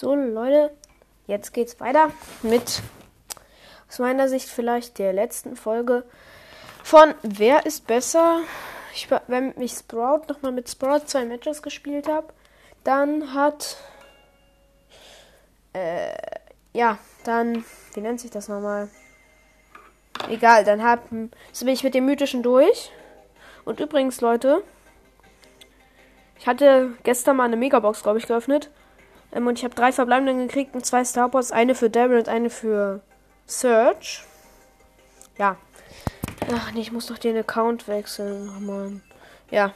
So, Leute, jetzt geht's weiter mit aus meiner Sicht vielleicht der letzten Folge von Wer ist besser? Ich, wenn ich Sprout nochmal mit Sprout zwei Matches gespielt habe, dann hat äh, ja, dann wie nennt sich das nochmal? Egal, dann hab, so bin ich mit dem mythischen durch. Und übrigens, Leute, ich hatte gestern mal eine Megabox, glaube ich, geöffnet. Ähm, und ich habe drei Verbleibenden gekriegt und zwei Starports. Eine für Daryl und eine für Search. Ja. Ach nee, ich muss noch den Account wechseln. Oh Mann. Ja.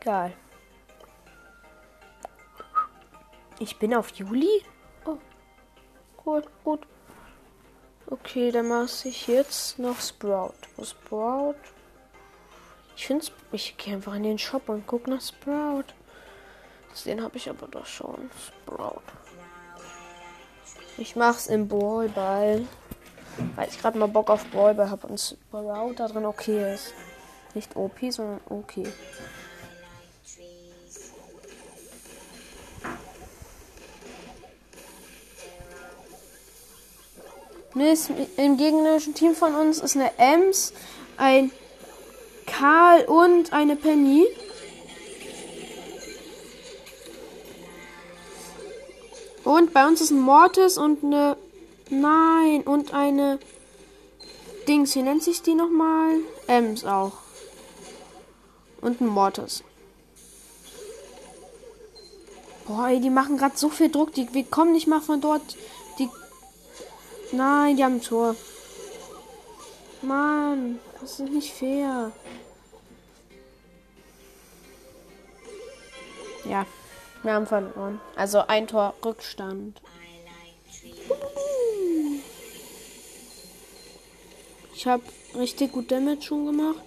Egal. Ich bin auf Juli? Oh. Gut, gut. Okay, dann mache ich jetzt noch Sprout. Wo Sprout? Ich finde Ich gehe einfach in den Shop und gucke nach Sprout. Den habe ich aber doch schon. Sprout. Ich mach's im Ballball. Weil ich gerade mal Bock auf Ballball habe und Sprout da drin okay ist. Nicht OP, sondern okay. Im gegnerischen Team von uns ist eine Ems, ein Karl und eine Penny. Und bei uns ist ein Mortis und eine. Nein, und eine. Dings, wie nennt sich die nochmal? Ems auch. Und ein Mortis. Boah, ey, die machen gerade so viel Druck. Die, wir kommen nicht mal von dort. Die. Nein, die haben ein Tor. Mann, das ist nicht fair. Ja. Wir haben verloren. Also ein Tor Rückstand. Ich habe richtig gut Damage schon gemacht.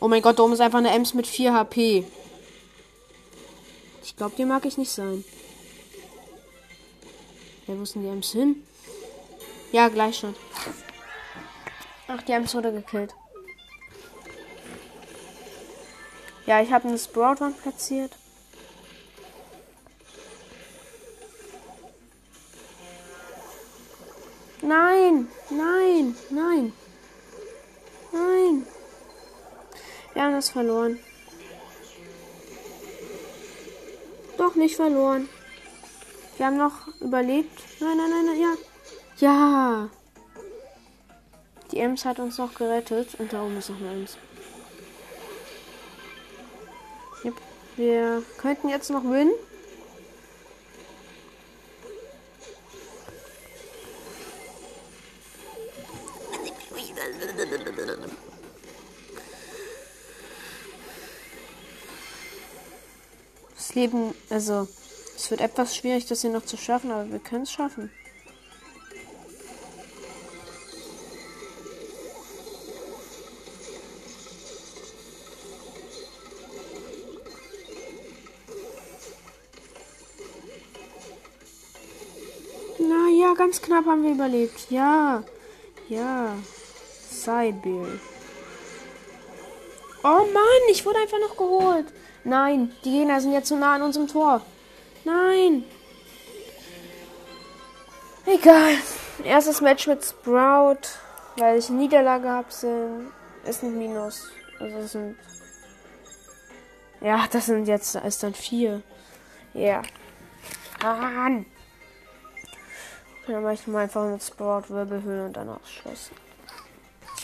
Oh mein Gott, da oben ist einfach eine Ems mit 4 HP. Ich glaube, die mag ich nicht sein. Ja, wo die Ems hin? Ja, gleich schon. Ach, die Ems wurde gekillt. Ja, ich habe eine Sprout platziert. Nein, nein, nein. Nein. Wir haben das verloren. Doch nicht verloren. Wir haben noch überlebt. Nein, nein, nein, nein, ja. Ja. Die Ems hat uns noch gerettet. Und da oben ist noch eine Ems. Yep. Wir könnten jetzt noch gewinnen. Das Leben, also es wird etwas schwierig, das hier noch zu schaffen, aber wir können es schaffen. Knapp haben wir überlebt. Ja. Ja. Sidebeer. Oh Mann, ich wurde einfach noch geholt. Nein, die Gegner sind jetzt zu nah an unserem Tor. Nein. Egal. Erstes Match mit Sprout, weil ich Niederlage habe, sind, ist ein Minus. Also sind. Ja, das sind jetzt, ist dann vier. Ja. Yeah. Mann. Dann mache ich mal einfach mit Sprout Wirbelhöhle und dann ausschlossen.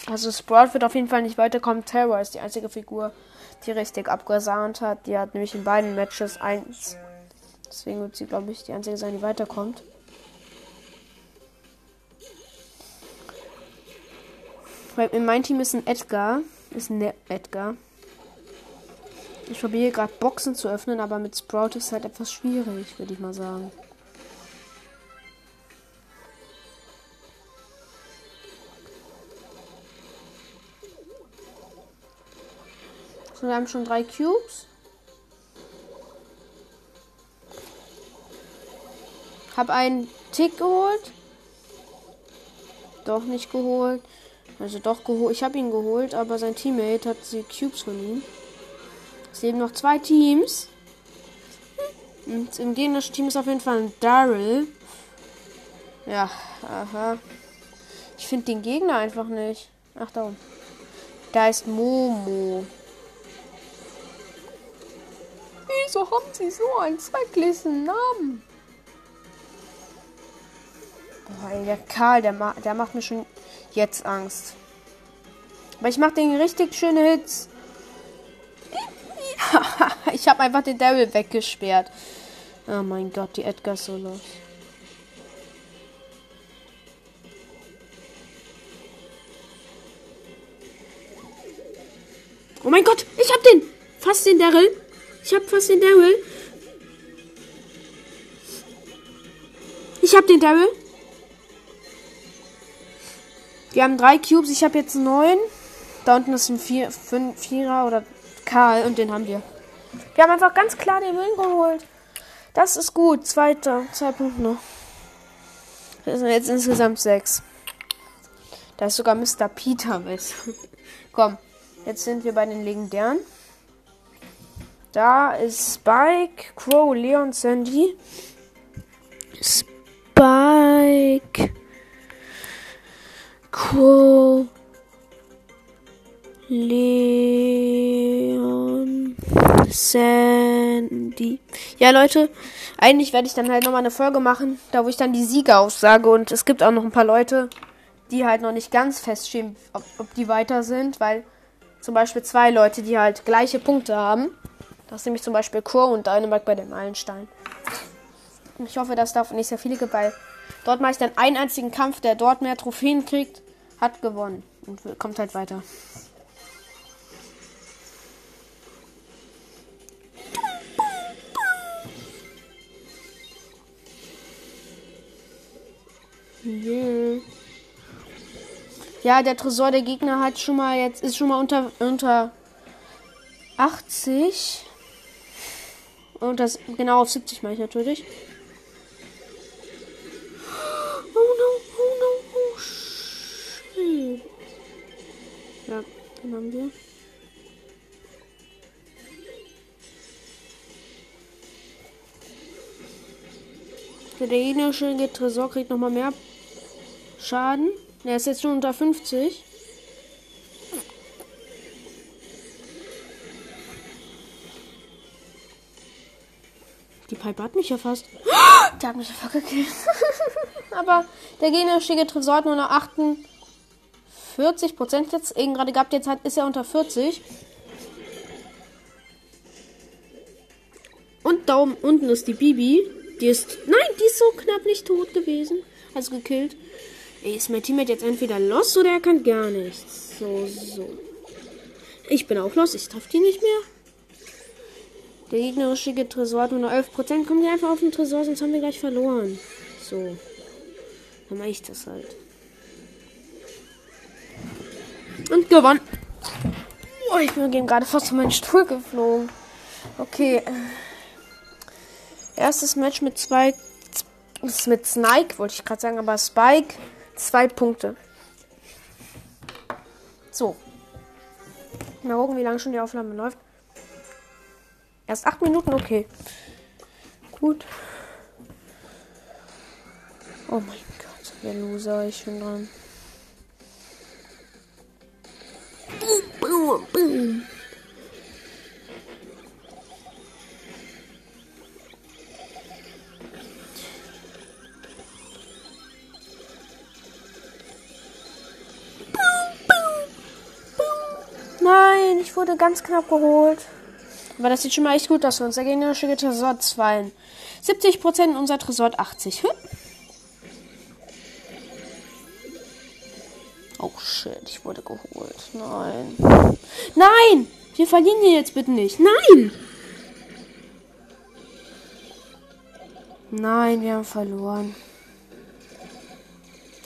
Also Sprout wird auf jeden Fall nicht weiterkommen. Terror ist die einzige Figur, die richtig abgesahnt hat. Die hat nämlich in beiden Matches eins. Deswegen wird sie, glaube ich, die einzige sein, die weiterkommt. In meinem Team ist ein Edgar. Ist ein Edgar. Ich probiere gerade Boxen zu öffnen, aber mit Sprout ist es halt etwas schwierig, würde ich mal sagen. Wir haben schon drei Cubes. Hab einen Tick geholt. Doch nicht geholt. Also doch geholt. Ich habe ihn geholt, aber sein Teammate hat die Cubes von ihm. Es leben noch zwei Teams. Und im gegnerischen Team ist auf jeden Fall ein Daryl. Ja, aha. Ich finde den Gegner einfach nicht. Ach, da oben. Da ist Momo. Wieso haben sie so einen zwecklichen Namen? Ey, der Karl, der, ma der macht mir schon jetzt Angst. Aber ich mache den richtig schöne Hits. ich habe einfach den Devil weggesperrt. Oh mein Gott, die Edgar Solos. Oh mein Gott, ich hab den! Fast den Daryl. Ich hab fast den Daryl. Ich hab den Daryl. Wir haben drei Cubes, ich habe jetzt neun. Da unten ist ein Vier, fünf, Vierer oder Karl und den haben wir. Wir haben einfach ganz klar den Win geholt. Das ist gut. Zweiter. Zwei Punkte noch. Das sind jetzt insgesamt sechs. Da ist sogar Mr. Peter mit. Komm, jetzt sind wir bei den Legendären. Da ist Spike, Crow, Leon, Sandy. Spike. Crow. Leon. Sandy. Ja, Leute, eigentlich werde ich dann halt nochmal eine Folge machen, da wo ich dann die Sieger aussage. Und es gibt auch noch ein paar Leute, die halt noch nicht ganz feststehen, ob, ob die weiter sind, weil zum Beispiel zwei Leute, die halt gleiche Punkte haben. Das ist nämlich zum Beispiel Crow und Dynamite bei dem Meilenstein. Ich hoffe, dass davon nicht sehr viele gibt, weil dort mache ich dann einen einzigen Kampf, der dort mehr Trophäen kriegt, hat gewonnen und kommt halt weiter. Yeah. Ja, der Tresor der Gegner hat schon mal jetzt ist schon mal unter unter 80 und das genau auf 70 mache ich natürlich. Oh no, oh no, oh shit. Ja, den haben wir. Der gegnerische Tresor kriegt nochmal mehr Schaden. Er ist jetzt schon unter 50. Die Pipe hat mich ja fast. Der hat mich fast gekillt. Aber der gegnerische Tresor hat nur noch 48 Prozent jetzt eben gerade gehabt. Jetzt hat, ist er unter 40. Und da unten ist die Bibi. Die ist. Nein, die ist so knapp nicht tot gewesen. Also gekillt. Ey, ist mein Teammate jetzt entweder los oder er kann gar nichts. So, so. Ich bin auch los. Ich treffe die nicht mehr. Der gegnerische Tresor hat nur noch 11%. Kommen die einfach auf den Tresor, sonst haben wir gleich verloren. So. Dann mache ich das halt. Und gewonnen. Oh, ich bin gerade fast von meinen Stuhl geflogen. Okay. Erstes Match mit zwei. Mit Snike, wollte ich gerade sagen, aber Spike Zwei Punkte. So. Mal gucken, wie lange schon die Aufnahme läuft. Erst acht Minuten, okay. Gut. Oh mein Gott, der Loser, ich bin dran. Boom, boom. Nein, ich wurde ganz knapp geholt. Aber das sieht schon mal echt gut aus. Unser gegnerische Tresor 2. 70% unser Tresor 80. Hm? Oh shit, ich wurde geholt. Nein. Nein! Wir verlieren hier jetzt bitte nicht. Nein! Nein, wir haben verloren.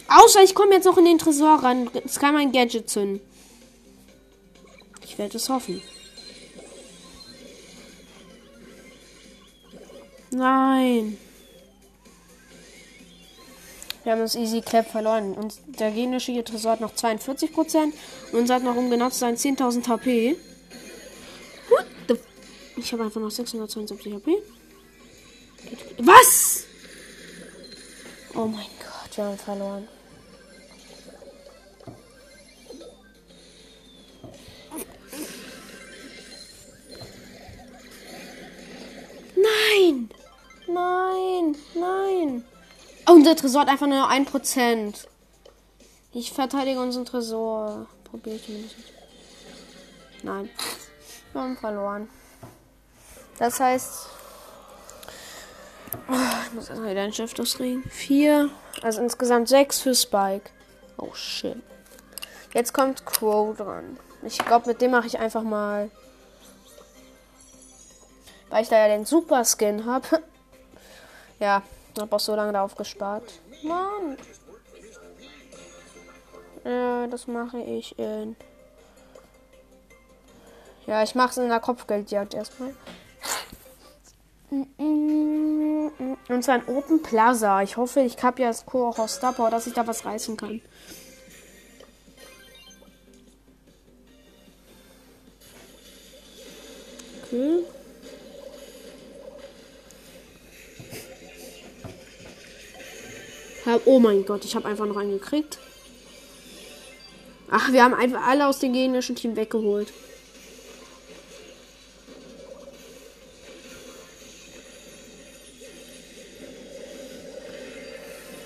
Außer ich komme jetzt noch in den Tresor ran. Es kann mein Gadget zünden. Ich werde es hoffen. Nein. Wir haben das Easy Clap verloren. Und der genische Tresor hat noch 42%. Und unser hat noch um genau zu sein 10.000 HP. What the Ich habe einfach noch 672 HP. Was? Oh mein Gott, wir haben verloren. Nein! Oh, unser Tresor hat einfach nur 1%. Ich verteidige unseren Tresor. Probiere ich mindestens. Nein. Wir haben verloren. Das heißt. Oh, ich muss erstmal wieder ein Schiff durchkriegen. Vier. Also insgesamt sechs für Spike. Oh shit. Jetzt kommt Crow dran. Ich glaube, mit dem mache ich einfach mal. Weil ich da ja den Super Skin habe. ja, habe auch so lange darauf gespart. Mann. Ja, das mache ich in. Ja, ich mache es in der Kopfgeldjagd erstmal. Und zwar in Open Plaza. Ich hoffe, ich habe ja das Co. auch aus Power, dass ich da was reißen kann. Okay. Oh mein Gott, ich habe einfach noch einen gekriegt. Ach, wir haben einfach alle aus dem gegnerischen Team weggeholt.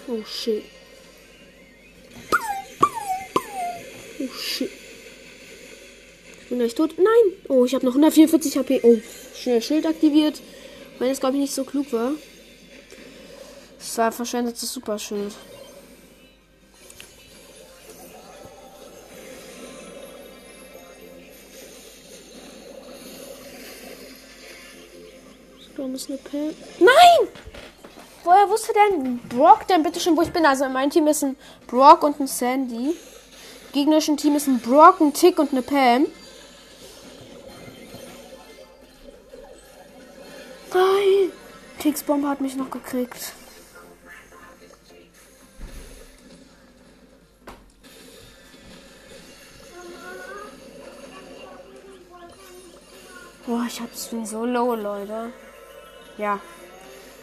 Oh shit. Oh shit. Ich bin gleich tot. Nein! Oh, ich habe noch 144 HP. Oh, schnell Schild aktiviert. Weil das, glaube ich, nicht so klug war. Das war verschwendetes Superschild. Sturm ist eine Pell. Nein! Woher wusste denn Brock denn bitte schon, wo ich bin? Also in meinem Team ist ein Brock und ein Sandy. Im gegnerischen Team ist ein Brock, ein Tick und eine Pam. Nein! Ticks Bombe hat mich noch gekriegt. Ich bin so low, Leute. Ja.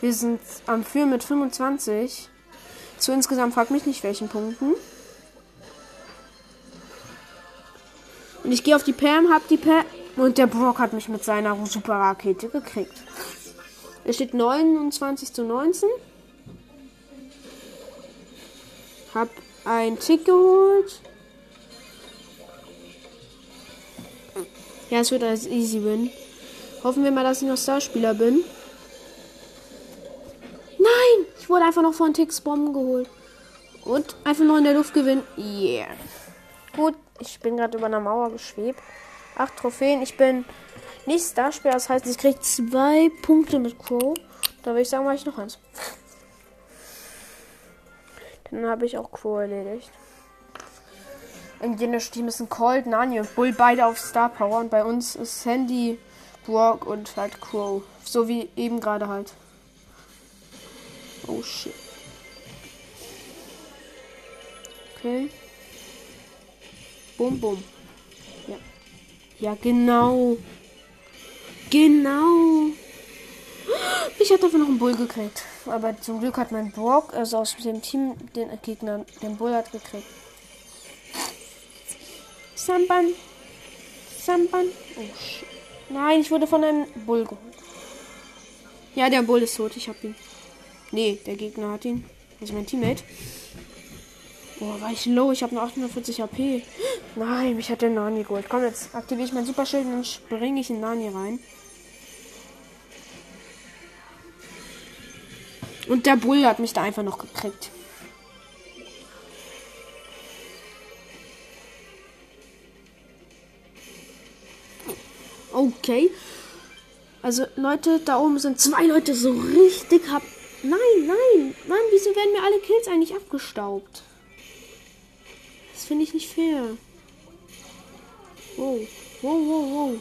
Wir sind am Führen mit 25. Zu insgesamt fragt mich nicht welchen Punkten. Und ich gehe auf die Pam, hab die Pam. Und der Brock hat mich mit seiner Super Rakete gekriegt. Es steht 29 zu 19. Hab ein Tick geholt. Ja, es wird als Easy Win. Hoffen wir mal, dass ich noch Starspieler bin. Nein! Ich wurde einfach noch von Ticks Bomben geholt. Und einfach noch in der Luft gewinnen. Yeah. Gut, ich bin gerade über einer Mauer geschwebt. Acht Trophäen. Ich bin nicht Starspieler. Das heißt, ich kriege zwei Punkte mit Crow. Da würde ich sagen, mache ich noch eins. Dann habe ich auch Crow erledigt. In jenes Team ist ein Colt, Nani und Bull beide auf Star Power. Und bei uns ist Sandy, Brock und halt Crow. So wie eben gerade halt. Oh shit. Okay. Bum, bum. Ja. Ja, genau. Genau. Ich hatte einfach noch einen Bull gekriegt. Aber zum Glück hat mein Brock, also aus dem Team, den Gegner, den Bull hat gekriegt. Samban. Samban. Oh, shit. Nein, ich wurde von einem Bull geholt. Ja, der Bull ist tot. Ich hab ihn. Nee, der Gegner hat ihn. Also mein Teammate. Boah, war ich low. Ich habe nur 840 HP. Nein, mich hat der Nani geholt. Komm, jetzt aktiviere ich mein Superschild und springe ich in Nani rein. Und der Bull hat mich da einfach noch gekriegt. Okay. Also Leute, da oben sind zwei Leute so richtig hab. Nein, nein, Mann, wieso werden mir alle Kills eigentlich abgestaubt? Das finde ich nicht fair. Wow, wow, wow, wow.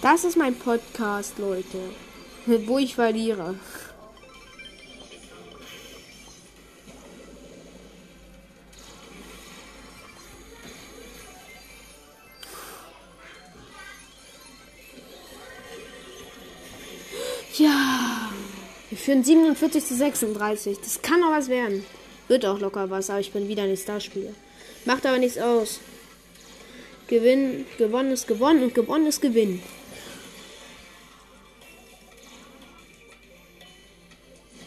Das ist mein Podcast, Leute. Wo ich verliere. Wir führen 47 zu 36. Das kann auch was werden. Wird auch locker was, aber ich bin wieder nicht Starspieler. Macht aber nichts aus. Gewinn, gewonnen ist gewonnen und gewonnen ist Gewinn.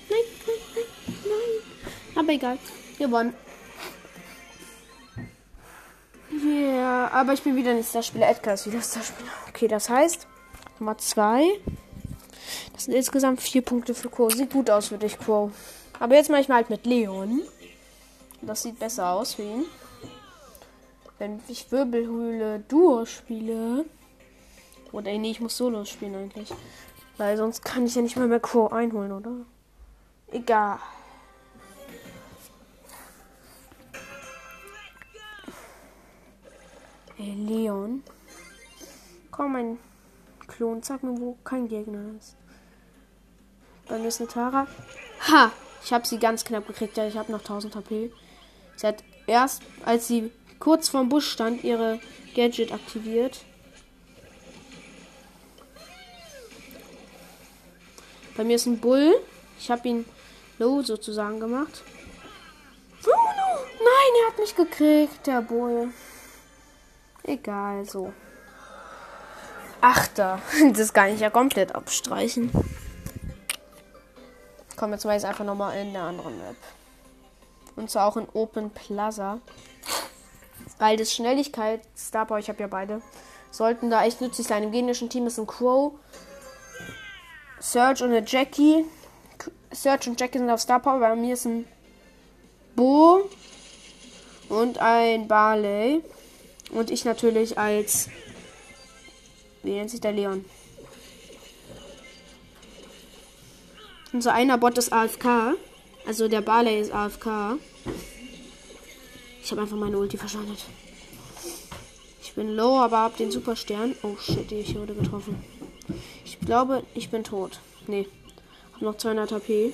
Nein, nein, nein, nein. Aber egal. Gewonnen. Ja, yeah, aber ich bin wieder nicht Starspieler. Edgar ist wieder Starspieler. Okay, das heißt, Nummer 2. Das sind insgesamt vier Punkte für Quo. Sieht gut aus für dich, Quo. Aber jetzt mache ich mal halt mit Leon. Das sieht besser aus für ihn. Wenn ich Wirbelhöhle Duo spiele. Oder nee, ich muss Solo spielen eigentlich. Weil sonst kann ich ja nicht mal mehr Quo einholen, oder? Egal. Ey, Leon. Komm, mein Klon, sag mir, wo kein Gegner ist. Bei mir ist eine Tara. Ha! Ich habe sie ganz knapp gekriegt. Ja, ich habe noch 1000 HP. Sie hat erst, als sie kurz vorm Busch stand, ihre Gadget aktiviert. Bei mir ist ein Bull. Ich habe ihn low sozusagen gemacht. Bruno! Nein, er hat mich gekriegt, der Bull. Egal, so. Achter. Das kann ich ja komplett abstreichen. Komm, jetzt weiß ich einfach nochmal in der anderen Map. Und zwar auch in Open Plaza. Weil das Schnelligkeit, Star Power, ich habe ja beide, sollten da echt nützlich sein. Im genischen Team ist ein Crow, Serge und eine Jackie. Serge und Jackie sind auf Star Power. Bei mir ist ein Bo und ein Barley. Und ich natürlich als. Wie nennt sich der Leon? Unser einer Bot ist AFK. Also der Barley ist AFK. Ich habe einfach meine Ulti verschandelt. Ich bin low, aber hab den Superstern. Oh shit, ich wurde getroffen. Ich glaube, ich bin tot. Nee. Hab noch 200 HP.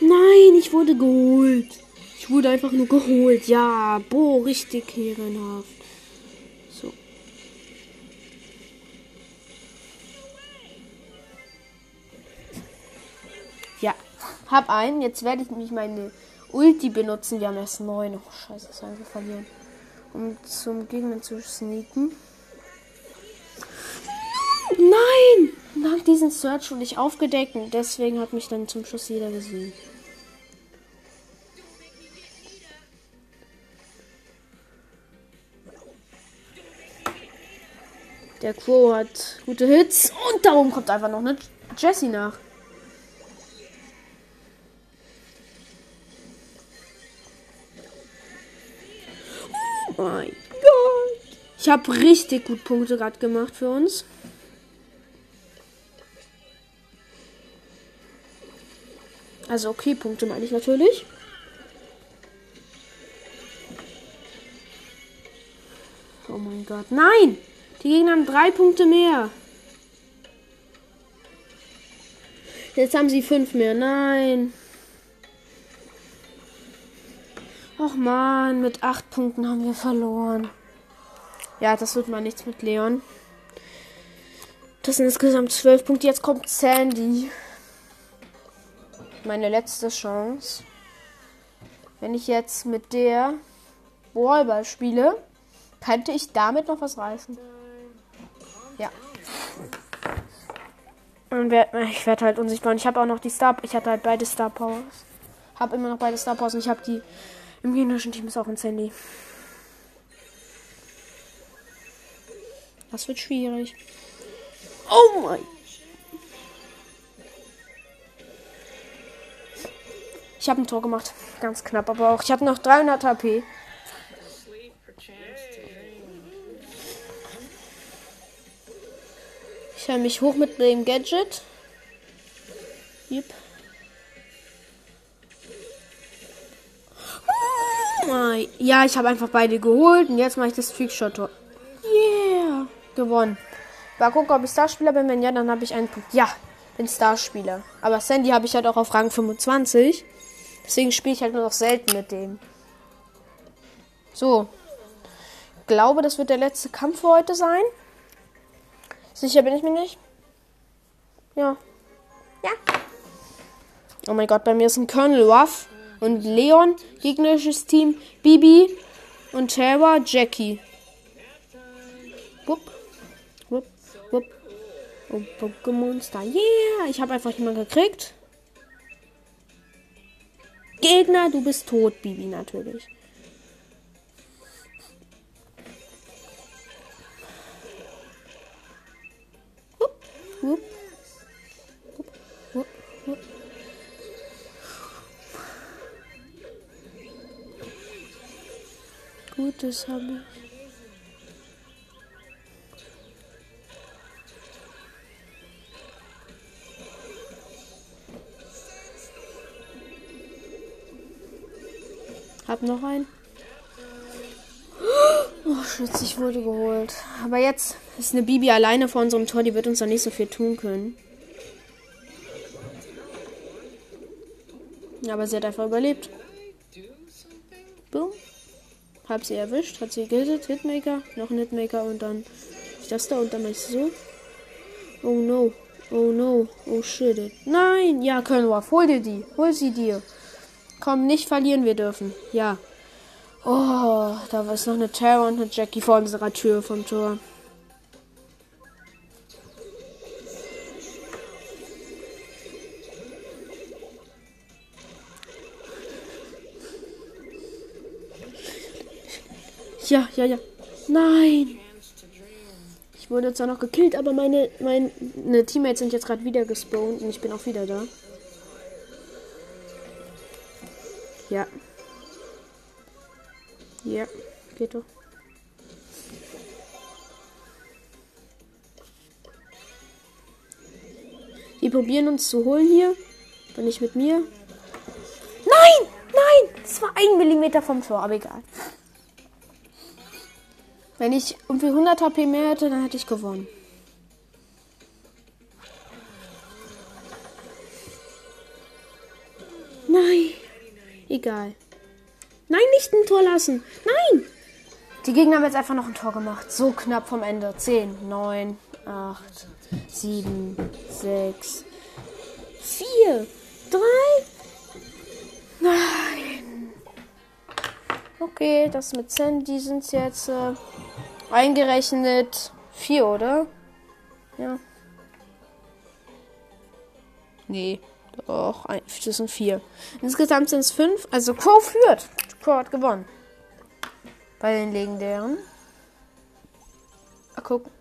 Nein, ich wurde geholt. Ich wurde einfach nur geholt. Ja, boah, richtig ehrenhaft. So. Ja, hab einen. Jetzt werde ich nämlich meine Ulti benutzen. Wir haben erst neun. Oh, scheiße, das wir verlieren. Um zum Gegner zu sneaken. Nein! Nach diesem Search wurde ich aufgedeckt und deswegen hat mich dann zum Schluss jeder gesehen. Der Quo hat gute Hits. Und darum kommt einfach noch eine Jessie nach. Oh mein Gott. Ich habe richtig gut Punkte gerade gemacht für uns. Also okay, Punkte meine ich natürlich. Oh mein Gott. Nein! Die Gegner haben drei Punkte mehr. Jetzt haben sie fünf mehr. Nein. Och man, mit acht Punkten haben wir verloren. Ja, das wird mal nichts mit Leon. Das sind insgesamt zwölf Punkte. Jetzt kommt Sandy. Meine letzte Chance. Wenn ich jetzt mit der Ballball spiele, könnte ich damit noch was reißen. Ja. Und ich werde halt unsichtbar. Und ich habe auch noch die Star. Ich hatte halt beide Star Powers. Habe immer noch beide Star Powers und ich habe die. Im gegnerischen Team ist auch ein Sandy. Das wird schwierig. Oh mein. Ich habe ein Tor gemacht. Ganz knapp, aber auch. Ich habe noch 300 HP. Ich höre mich hoch mit dem Gadget. Yep. Ja, ich habe einfach beide geholt und jetzt mache ich das Trickshot. Yeah, gewonnen. Mal gucken, ob ich Starspieler bin. Wenn ja, dann habe ich einen Punkt. Ja, bin Starspieler. Aber Sandy habe ich halt auch auf Rang 25. Deswegen spiele ich halt nur noch selten mit dem. So. Glaube, das wird der letzte Kampf für heute sein. Sicher bin ich mir nicht. Ja. Ja. Oh mein Gott, bei mir ist ein Colonel Ruff und Leon, gegnerisches Team, Bibi und Terra, Jackie. Wupp. Wupp. Wupp. Oh, Pokémonster. Yeah! Ich habe einfach jemanden gekriegt. Gegner, du bist tot, Bibi natürlich. Gutes habe ich. Hab noch einen. Oh, Schütz, ich wurde geholt. Aber jetzt ist eine Bibi alleine vor unserem Tor. Die wird uns da nicht so viel tun können. Aber sie hat einfach überlebt. Hab sie erwischt, hat sie gehittet, Hitmaker, noch ein Hitmaker und dann ich das da und dann ich so. Oh no, oh no, oh shit. Nein, ja, Kölnwurf, hol dir die, hol sie dir. Komm, nicht verlieren wir dürfen. Ja. Oh, da ist noch eine Terror und eine Jackie vor unserer Tür vom Tor. Ja, ja, ja. Nein. Ich wurde zwar noch gekillt, aber meine, meine Teammates sind jetzt gerade wieder gespawnt und ich bin auch wieder da. Ja. Ja, geht doch. Die probieren uns zu holen hier. Und nicht mit mir. Nein! Nein! Das war ein Millimeter vom Tor, aber egal. Wenn ich irgendwie 100 HP mehr hätte, dann hätte ich gewonnen. Nein. Egal. Nein, nicht ein Tor lassen. Nein. Die Gegner haben jetzt einfach noch ein Tor gemacht. So knapp vom Ende. 10, 9, 8, 7, 6, 4, 3. Nein. Okay, das mit Sandy sind jetzt äh, eingerechnet 4, oder? Ja. Nee. Doch, das sind vier. Insgesamt sind es fünf. Also Crow führt. Crow hat gewonnen. Bei den legendären. Mal gucken.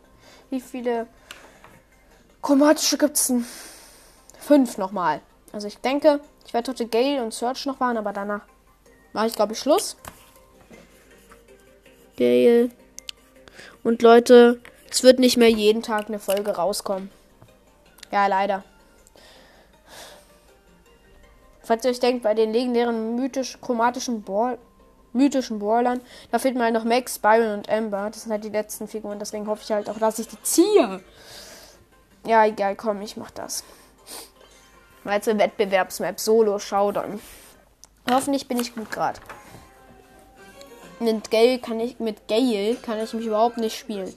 Wie viele chromatische gibt es denn? Fünf nochmal. Also ich denke, ich werde heute Gale und Search noch waren, aber danach mache ich glaube ich Schluss. Gale. Und Leute, es wird nicht mehr jeden Tag eine Folge rauskommen. Ja, leider. Falls ihr euch denkt, bei den legendären mythisch chromatischen Ball mythischen Brawlern, da fehlt mal noch Max, Byron und Amber. Das sind halt die letzten Figuren, deswegen hoffe ich halt auch, dass ich die ziehe. Ja, egal, komm, ich mach das. Es eine Wettbewerbsmap Solo Showdown. Hoffentlich bin ich gut gerade. Mit Gale kann ich mit Gale kann ich mich überhaupt nicht spielen.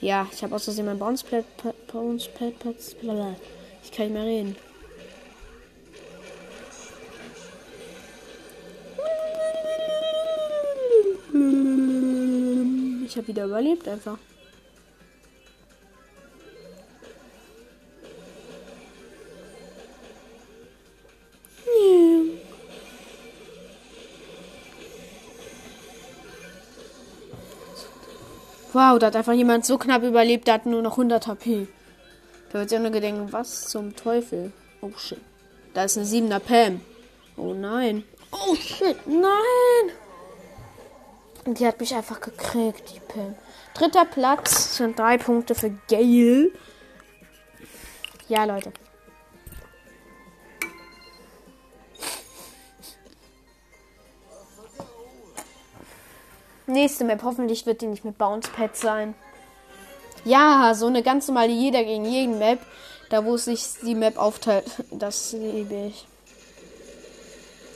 Ja, ich habe aus Versehen mein Bounce Pad, Bounce Pad, Ich kann nicht mehr reden. Ich habe wieder überlebt einfach. Wow, da hat einfach jemand so knapp überlebt, der hat nur noch 100 HP. Da wird sich auch nur gedenken, was zum Teufel? Oh shit. Da ist eine 7er Pam. Oh nein. Oh shit, nein. Und die hat mich einfach gekriegt, die Pam. Dritter Platz sind drei Punkte für Gail. Ja, Leute. Nächste Map. Hoffentlich wird die nicht mit Bounce Pad sein. Ja, so eine ganz normale jeder gegen jeden Map. Da wo sich die Map aufteilt. Das liebe ich.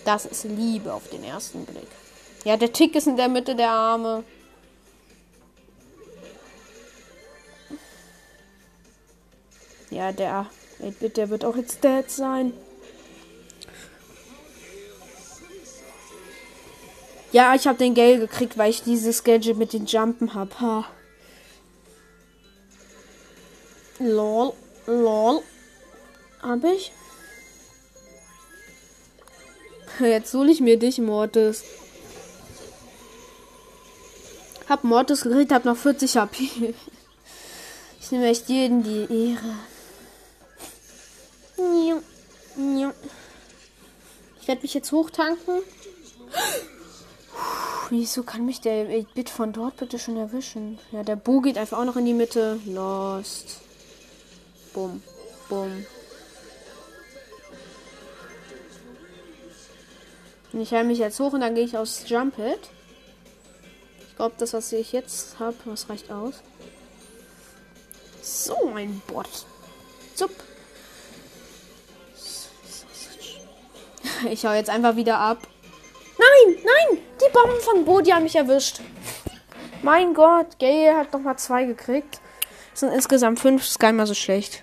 Das ist Liebe auf den ersten Blick. Ja, der Tick ist in der Mitte der Arme. Ja, der 8-Bit, der wird auch jetzt dead sein. Ja, ich habe den Gale gekriegt, weil ich dieses Gadget mit den Jumpen hab. Ha. Lol. Lol. Hab ich? Jetzt hole ich mir dich, Mortis. Hab Mortis gekriegt, hab noch 40 HP. Ich nehme echt jeden die Ehre. Ich werde mich jetzt hochtanken. Wieso kann mich der Bit von dort bitte schon erwischen? Ja, der Bo geht einfach auch noch in die Mitte. Lost. Bumm. Bumm. Ich heile mich jetzt hoch und dann gehe ich aufs Jump Hit. Ich glaube, das, was ich jetzt habe, das reicht aus. So ein Bot. Zup. Ich hau jetzt einfach wieder ab. Nein, nein! Die Bomben von Bodi haben mich erwischt. Mein Gott, Gay hat noch mal zwei gekriegt. Das sind insgesamt fünf. Ist gar nicht mal so schlecht.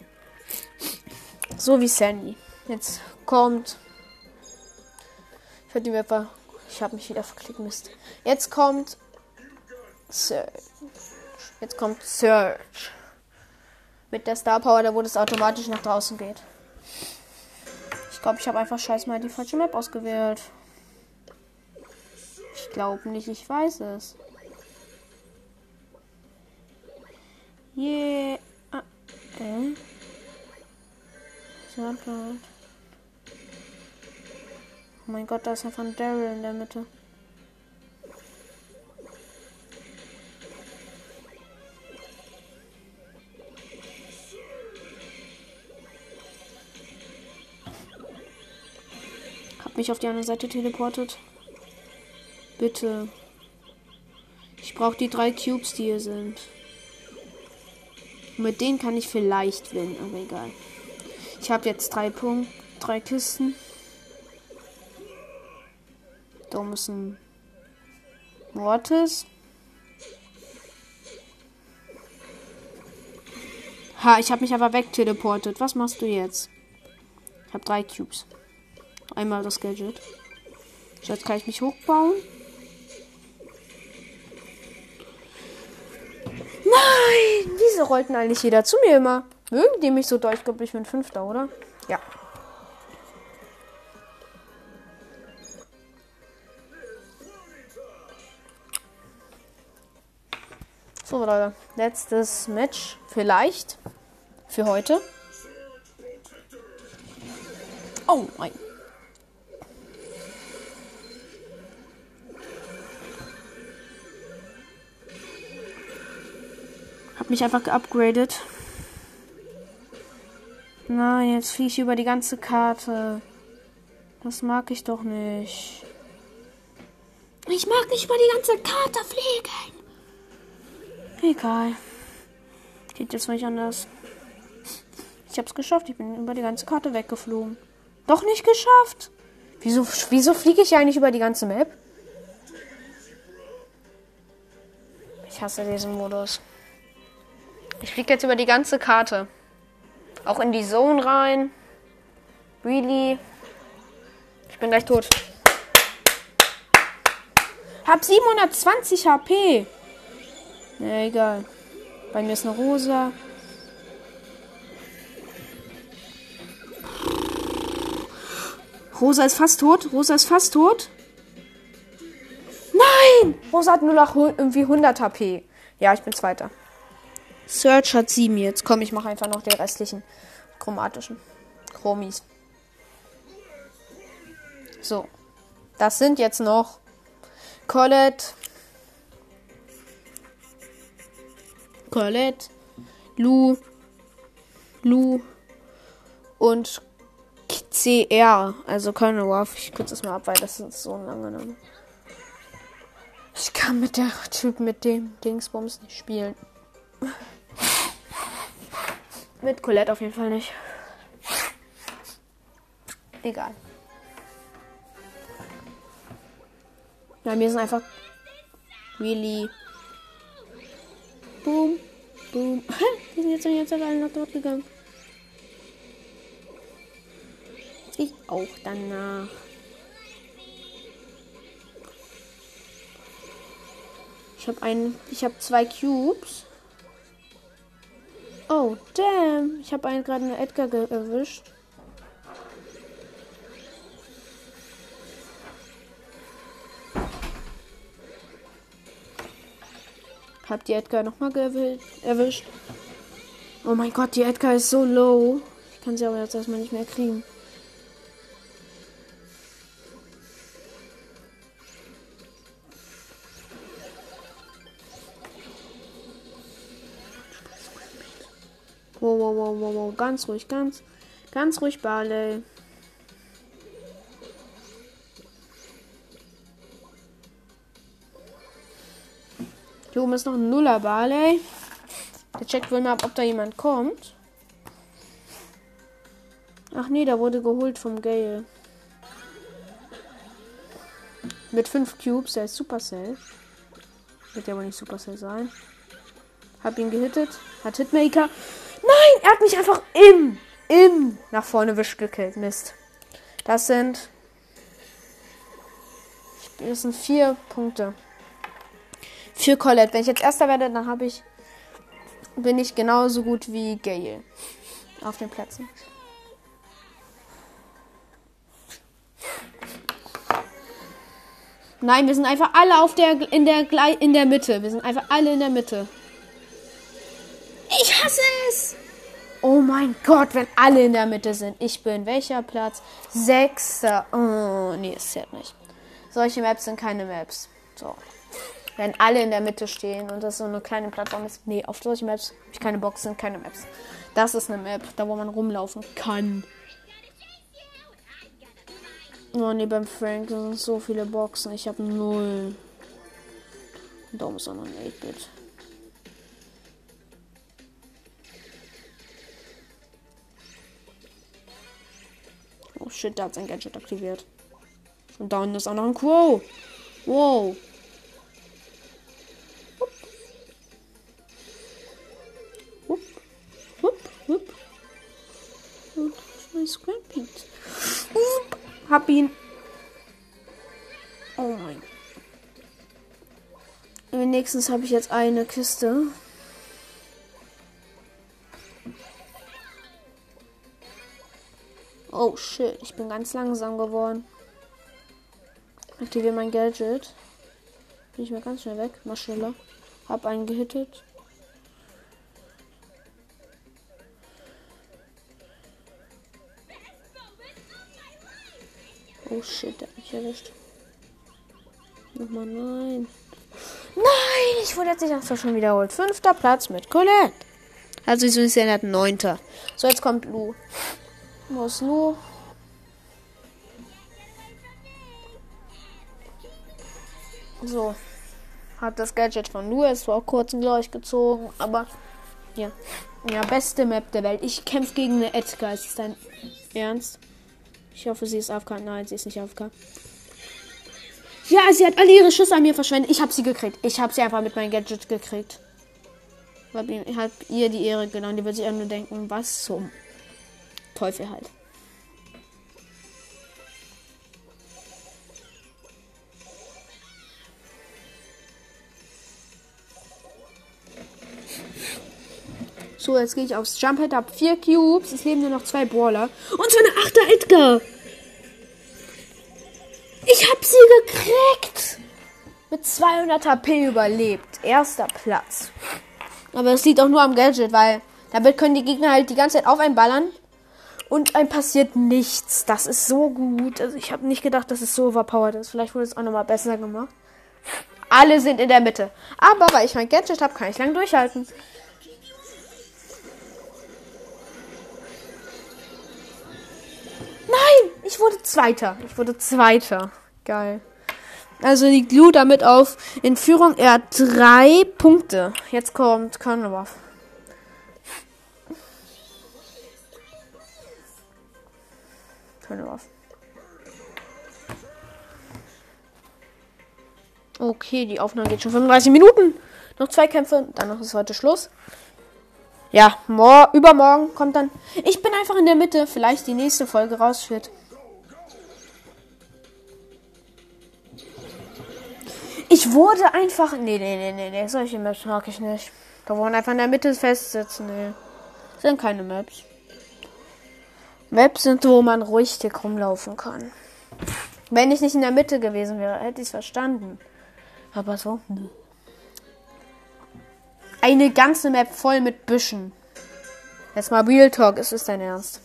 So wie Sandy. Jetzt kommt. Ich hör die Mapper. Ich habe mich wieder verklickt, Mist. Jetzt kommt. Search. Jetzt kommt Search. Mit der Star Power, da wo das automatisch nach draußen geht. Ich glaube, ich habe einfach scheiß mal die falsche Map ausgewählt. Ich glaube nicht, ich weiß es. Yeah. Ah, äh. Oh mein Gott, da ist einfach ein Daryl in der Mitte. Hab mich auf die andere Seite teleportet. Bitte. Ich brauche die drei Cubes, die hier sind. mit denen kann ich vielleicht gewinnen, aber egal. Ich habe jetzt drei Punkte, drei Kisten. Da müssen Mortis. Ha, ich habe mich aber wegteleportet. Was machst du jetzt? Ich habe drei Cubes. Einmal das Gadget. Jetzt kann ich mich hochbauen. Nein! Wieso rollten eigentlich jeder zu mir immer? Mögen die mich so doll? Ich glaube, ich bin Fünfter, oder? Ja. So, Leute. Letztes Match. Vielleicht. Für heute. Oh mein Hab mich einfach geupgradet. Nein, jetzt fliege ich über die ganze Karte. Das mag ich doch nicht. Ich mag nicht über die ganze Karte fliegen. Egal. Geht jetzt nicht anders. Ich hab's geschafft. Ich bin über die ganze Karte weggeflogen. Doch nicht geschafft. Wieso, wieso fliege ich eigentlich über die ganze Map? Ich hasse diesen Modus. Ich fliege jetzt über die ganze Karte. Auch in die Zone rein. Really? Ich bin gleich tot. Hab 720 HP. Ja, egal. Bei mir ist eine rosa. Rosa ist fast tot. Rosa ist fast tot. Nein! Rosa hat nur noch irgendwie 100 HP. Ja, ich bin Zweiter. Search hat sieben jetzt. Komm, ich mache einfach noch die restlichen chromatischen. Chromis. So. Das sind jetzt noch Colette. Colette. Lu. Lu. Und CR. Also Colonel Ich kürze es mal ab, weil das ist so ein langer. Ich kann mit der Typ mit dem Dingsbums nicht spielen. Mit Colette auf jeden Fall nicht. Egal. Ja, mir sind einfach. Really. Boom. Boom. Die sind jetzt, jetzt alle nach dort gegangen. Ich auch danach. Ich habe einen. Ich habe zwei Cubes. Oh, damn. Ich habe einen gerade eine Edgar erwischt. Hab die Edgar nochmal erwischt. Oh mein Gott, die Edgar ist so low. Ich kann sie aber jetzt erstmal nicht mehr kriegen. Wow, wow. Ganz ruhig, ganz, ganz ruhig, Barley. Hier oben ist noch ein Nuller Barley. Der checkt wohl mal ab, ob da jemand kommt. Ach nee, da wurde geholt vom Gale. Mit 5 Cubes, der ist Supercell. Wird ja wohl nicht Supercell sein. Hab ihn gehittet. Hat Hitmaker. Nein, er hat mich einfach im, im nach vorne wisch gekillt. Mist. Das sind. Das sind vier Punkte. Für Colette. Wenn ich jetzt Erster werde, dann habe ich. Bin ich genauso gut wie Gail. Auf den Plätzen. Nein, wir sind einfach alle auf der in der in der Mitte. Wir sind einfach alle in der Mitte. Ich hasse es! Oh mein Gott, wenn alle in der Mitte sind. Ich bin welcher Platz? Sechster. Oh, nee, ist zählt nicht. Solche Maps sind keine Maps. So. Wenn alle in der Mitte stehen und das so eine kleine Plattform ist. Nee, auf solche Maps habe ich keine Box, sind keine Maps. Das ist eine Map, da wo man rumlaufen kann. Oh nee, beim Frank sind so viele Boxen. Ich habe null. Da ist auch noch ein 8-Bit. Oh shit, der hat sein Gadget aktiviert. Und da unten ist auch noch ein Quo. Wow. Hup. Hup. Hup. Mein Scrappy. Hab ihn. Oh mein. Wenigstens habe ich jetzt eine Kiste. Oh shit, ich bin ganz langsam geworden. Aktiviere mein Gadget. Bin ich mal ganz schnell weg. Mal schneller. Hab einen gehittet. Oh shit, der hat mich erwischt. Nochmal nein. Nein, ich wurde jetzt nicht schon wiederholt. Fünfter Platz mit Colette. Also ich ist ja neunter. So, jetzt kommt Lou. Wo ist Lu? So. Hat das Gadget von Lu ist zwar auch kurz gleich gezogen, aber ja. Ja, beste Map der Welt. Ich kämpfe gegen eine Edgar. Ist das dein Ernst? Ich hoffe, sie ist AFK. Nein, sie ist nicht AFK. Ja, sie hat alle ihre Schüsse an mir verschwendet. Ich habe sie gekriegt. Ich habe sie einfach mit meinem Gadget gekriegt. Ich habe ihr die Ehre genommen. Die wird sich auch nur denken, was zum Teufel halt. So, jetzt gehe ich aufs Jumphead, ab vier Cubes. Es leben nur noch zwei Brawler. Und so eine Achter Edgar. Ich hab sie gekriegt. Mit 200 HP überlebt. Erster Platz. Aber es liegt auch nur am Gadget, weil damit können die Gegner halt die ganze Zeit auf einen ballern. Und einem passiert nichts. Das ist so gut. Also ich habe nicht gedacht, dass es so overpowered ist. Vielleicht wurde es auch nochmal besser gemacht. Alle sind in der Mitte. Aber weil ich mein Gadget habe, kann ich lang durchhalten. Nein! Ich wurde Zweiter. Ich wurde Zweiter. Geil. Also liegt Lou damit auf in Führung. Er hat drei Punkte. Jetzt kommt Conrad. Keine Waffe. Okay, die Aufnahme geht schon 35 Minuten. Noch zwei Kämpfe, danach ist heute Schluss. Ja, mor übermorgen kommt dann. Ich bin einfach in der Mitte, vielleicht die nächste Folge rausführt. Ich wurde einfach. Nee, nee, nee, nee, nee. Solche Maps mag ich nicht. Da wollen einfach in der Mitte festsitzen, nee. Sind keine Maps. Maps sind, wo man ruhig rumlaufen kann. Wenn ich nicht in der Mitte gewesen wäre, hätte ich es verstanden. Aber so, nö. Eine ganze Map voll mit Büschen. Jetzt mal Real Talk, ist es dein Ernst?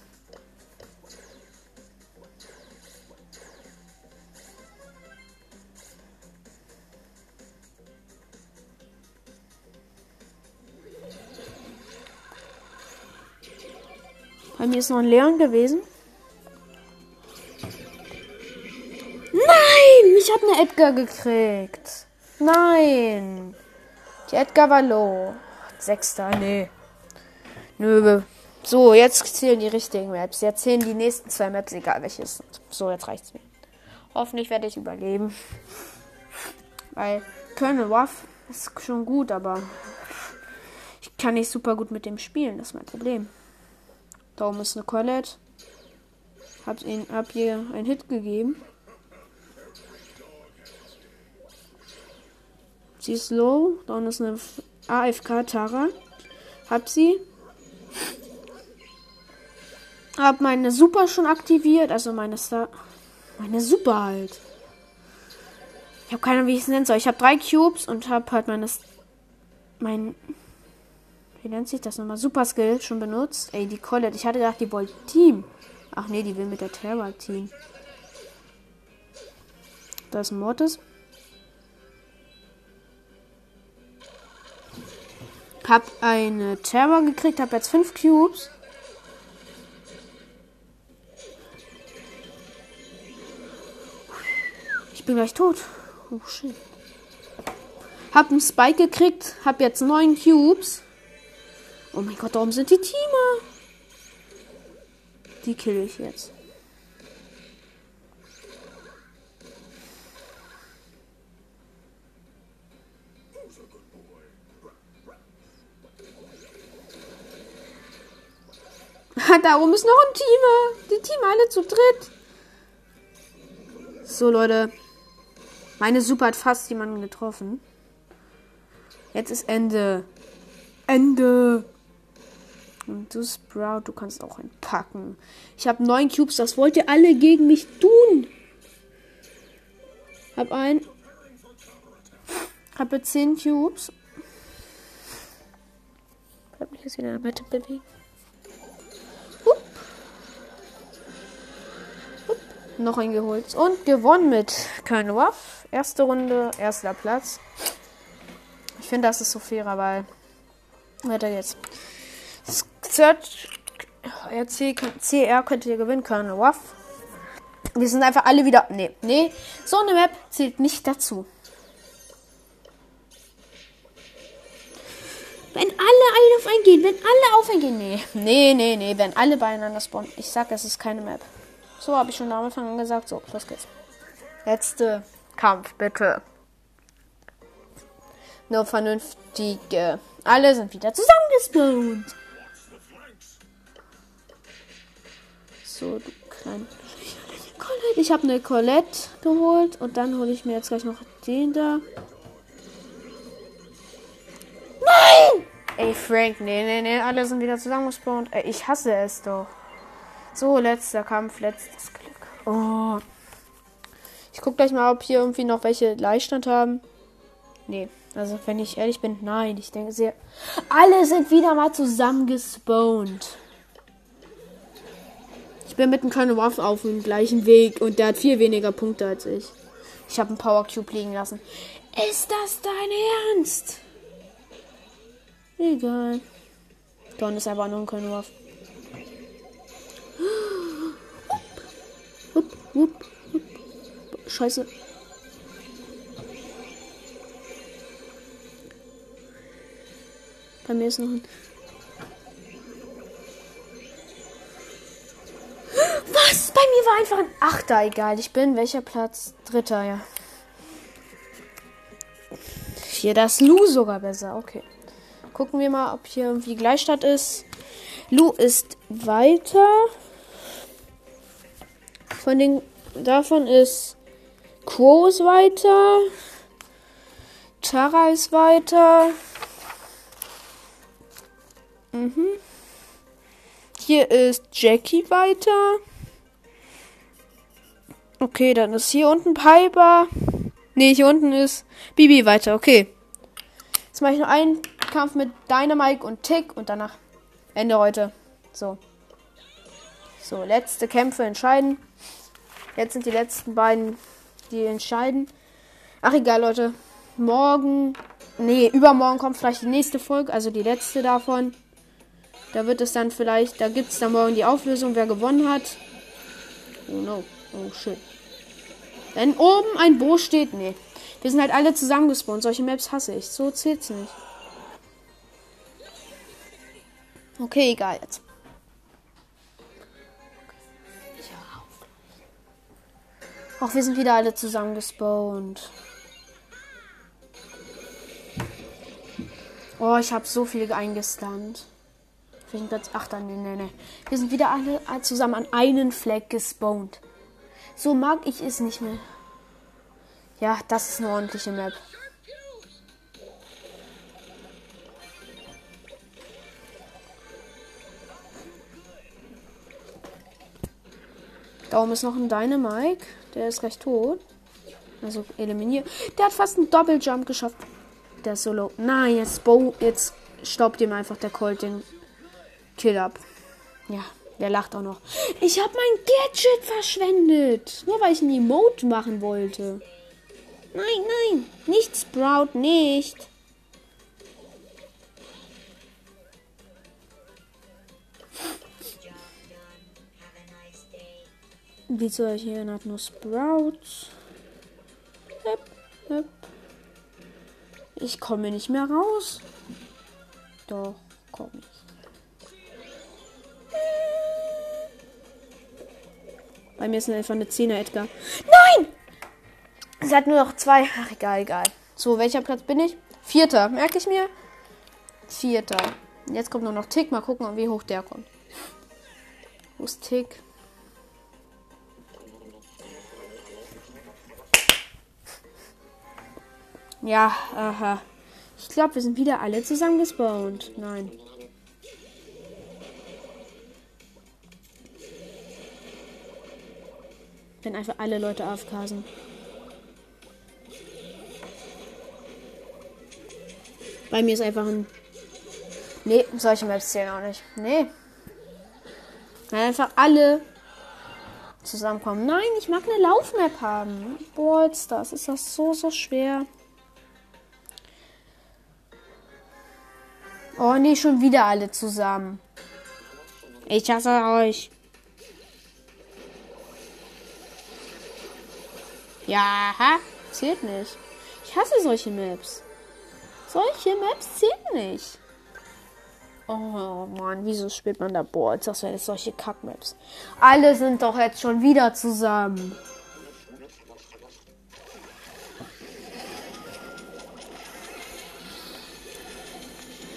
Bei mir ist noch ein Leon gewesen. Nein! Ich habe eine Edgar gekriegt. Nein. Die Edgar war low. Sechster, nee. Nö. So, jetzt zählen die richtigen Maps. Jetzt zählen die nächsten zwei Maps, egal welche es sind. So, jetzt reicht's mir. Hoffentlich werde ich überleben. Weil Colonel Waff ist schon gut, aber ich kann nicht super gut mit dem spielen. Das ist mein Problem. Da ist eine Colette. Hab, ihn, hab ihr einen Hit gegeben. Sie ist low. Da unten ist eine AFK Tara. Hab sie. Hab meine Super schon aktiviert. Also meine Star. Meine Super halt. Ich habe keine Ahnung, wie ich es nennen soll. Ich habe drei Cubes und habe halt meine. Mein. Wie nennt sich das nochmal? Super Skill schon benutzt. Ey, die Colette. Ich hatte gedacht, die wollte Team. Ach nee, die will mit der Terra Team. Da ist ein Mortis. Hab eine Terror gekriegt, hab jetzt fünf Cubes. Ich bin gleich tot. Oh shit. Hab einen Spike gekriegt, hab jetzt neun Cubes. Oh mein Gott, warum sind die Teamer? Die kill ich jetzt. da oben ist noch ein Teamer. Die Team alle zu dritt. So, Leute. Meine Super hat fast jemanden getroffen. Jetzt ist Ende. Ende. Und du, Sprout, du kannst auch entpacken. Ich habe neun Cubes. Das wollt ihr alle gegen mich tun. Hab ein. Habe zehn Cubes. Bleib mich jetzt wieder in der Mitte bewegen. noch eingeholt und gewonnen mit Köln Waff. Erste Runde, erster Platz. Ich finde, das ist so fairer, weil. Weiter jetzt. CR könnte hier gewinnen, Köln Waff. Wir sind einfach alle wieder. Nee, nee. So eine Map zählt nicht dazu. Wenn alle ein auf einen gehen, wenn alle auf einen gehen. Nee, nee, nee, nee. Wenn alle beieinander spawnen. Ich sag, es ist keine Map. So habe ich schon am Anfang gesagt. So, los geht's. Letzte Kampf, bitte. Nur vernünftige. Alle sind wieder zusammengespawnt. So, du kleine. Ich habe eine Colette geholt und dann hole ich mir jetzt gleich noch den da. Nein! Ey, Frank, nee, nee, nee, alle sind wieder zusammengespawnt. Ey, ich hasse es doch. So, letzter Kampf, letztes Glück. Oh. Ich guck gleich mal, ob hier irgendwie noch welche Leichtstand haben. Nee, also wenn ich ehrlich bin, nein. Ich denke sehr. Alle sind wieder mal zusammen gespawnt. Ich bin mit dem Colonel Waff auf dem gleichen Weg und der hat viel weniger Punkte als ich. Ich habe einen Power Cube liegen lassen. Ist das dein Ernst? Egal. Don ist aber nur ein Colonel Waff. Hup, hup, hup. Scheiße. Bei mir ist noch ein. Was? Bei mir war einfach ein Achter, egal. Ich bin welcher Platz? Dritter, ja. Hier das Lu sogar besser, okay. Gucken wir mal, ob hier irgendwie Gleichstadt ist. Lu ist weiter. Von den davon ist Quo ist weiter. Tara ist weiter. Mhm. Hier ist Jackie weiter. Okay, dann ist hier unten Piper. Ne, hier unten ist Bibi weiter. Okay. Jetzt mache ich noch einen Kampf mit Dynamike und Tick und danach Ende heute. So. So, letzte Kämpfe entscheiden. Jetzt sind die letzten beiden, die entscheiden. Ach egal, Leute. Morgen, nee, übermorgen kommt vielleicht die nächste Folge, also die letzte davon. Da wird es dann vielleicht, da gibt es dann morgen die Auflösung, wer gewonnen hat. Oh no, oh shit. Wenn oben ein Bo steht, nee. Wir sind halt alle zusammengespawnt. Solche Maps hasse ich. So zählt's nicht. Okay, egal jetzt. Ach, wir sind wieder alle zusammengespawnt. Oh, ich habe so viel eingestunt. Wir sind Platz 8 an den. Nee, nee. Wir sind wieder alle zusammen an einen Fleck gespawnt. So mag ich es nicht mehr. Ja, das ist eine ordentliche Map. Da oben ist noch ein Dynamike. Der ist recht tot. Also eliminiert. Der hat fast einen Doppeljump geschafft. Der Solo. Nein, jetzt, Bo jetzt staubt ihm einfach der Colt den Kill ab. Ja, der lacht auch noch. Ich habe mein Gadget verschwendet. Nur weil ich ein Emote machen wollte. Nein, nein. Nicht Sprout, nicht. Wieso hier hat nur Sprouts? Hep, hep. Ich komme nicht mehr raus. Doch, komm ich. Bei mir ist einfach eine 10er Edgar. Nein! Sie hat nur noch zwei. Ach, egal, egal. So, welcher Platz bin ich? Vierter, merke ich mir. Vierter. Jetzt kommt nur noch Tick. Mal gucken, wie hoch der kommt. Wo ist Tick? Ja, aha. Ich glaube, wir sind wieder alle zusammen gespawnt. Nein. Wenn einfach alle Leute AFK sind. Bei mir ist einfach ein. Nee, solche Maps zählen auch nicht. Nee. Wenn einfach alle zusammenkommen. Nein, ich mag eine Laufmap haben. Boah, das ist das so, so schwer. Oh nee, schon wieder alle zusammen. Ich hasse euch. Ja, ha? zählt nicht. Ich hasse solche Maps. Solche Maps zählen nicht. Oh Mann, wieso spielt man da Boards? Das wären jetzt solche Kackmaps. Alle sind doch jetzt schon wieder zusammen.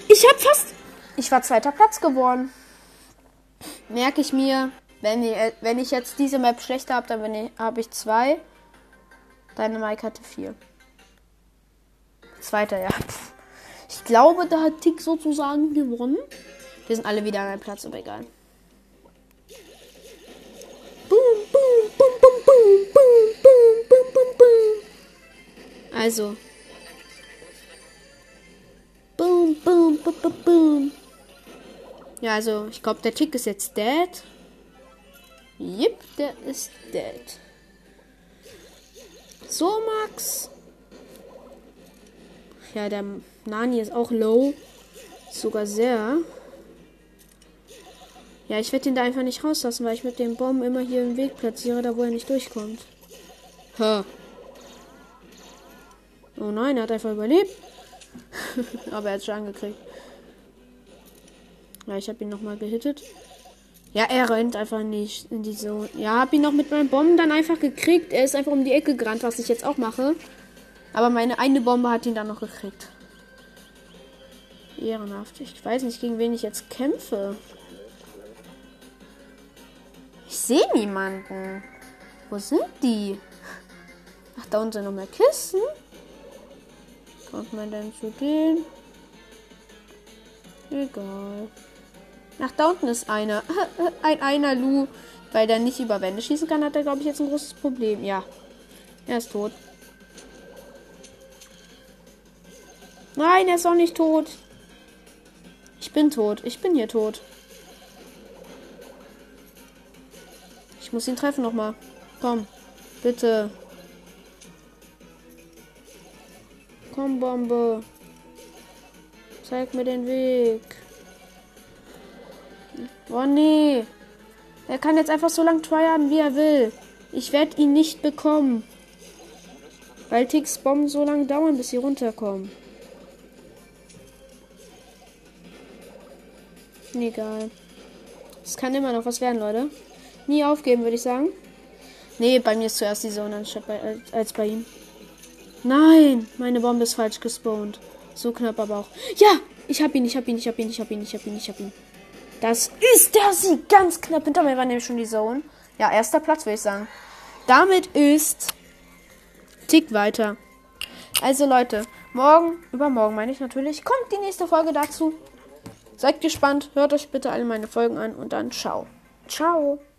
Ich hab fast. Ich war zweiter Platz geworden. Merke ich mir, wenn ich, wenn ich jetzt diese Map schlechter habe, dann habe ich zwei. Deine Mike hatte vier. Zweiter, ja. Ich glaube, da hat Tick sozusagen gewonnen. Wir sind alle wieder an einem Platz, aber egal. Boom, boom, boom, boom, boom, boom, boom, boom, boom, boom. Also. Boom, boom, boom, boom, boom. Ja, also, ich glaube, der Tick ist jetzt dead. Yep, der ist dead. So, Max. Ja, der Nani ist auch low. Sogar sehr. Ja, ich werde ihn da einfach nicht rauslassen, weil ich mit dem Bomben immer hier im Weg platziere, da wo er nicht durchkommt. Ha. Oh nein, er hat einfach überlebt. Aber er hat schon angekriegt. Ja, ich habe ihn nochmal gehittet. Ja, er rennt einfach nicht in die Zone. Ja, hab ihn noch mit meinen Bomben dann einfach gekriegt. Er ist einfach um die Ecke gerannt, was ich jetzt auch mache. Aber meine eine Bombe hat ihn dann noch gekriegt. Ehrenhaft. Ich weiß nicht, gegen wen ich jetzt kämpfe. Ich sehe niemanden. Wo sind die? Ach, da unten sind noch mehr Kisten. Kommt man denn zu denen? Egal. Ach, da unten ist einer. Ein einer Lu. Weil der nicht über Wände schießen kann, hat er, glaube ich, jetzt ein großes Problem. Ja. Er ist tot. Nein, er ist auch nicht tot. Ich bin tot. Ich bin hier tot. Ich muss ihn treffen nochmal. Komm. Bitte. Komm, Bombe. Zeig mir den Weg. Oh nee. Er kann jetzt einfach so lang tryharden, wie er will. Ich werde ihn nicht bekommen. Weil Ticks Bomben so lange dauern, bis sie runterkommen. Egal. Es kann immer noch was werden, Leute. Nie aufgeben, würde ich sagen. Nee, bei mir ist zuerst die Sonne anstatt bei, als, als bei ihm. Nein, meine Bombe ist falsch gespawnt. So knapp aber auch. Ja, ich hab ihn, ich hab ihn, ich hab ihn, ich hab ihn, ich hab ihn, ich hab ihn. Das ist der Sieg. Ganz knapp. Hinter mir war nämlich schon die Zone. Ja, erster Platz, würde ich sagen. Damit ist Tick weiter. Also Leute, morgen, übermorgen meine ich natürlich, kommt die nächste Folge dazu. Seid gespannt, hört euch bitte alle meine Folgen an und dann ciao. Ciao.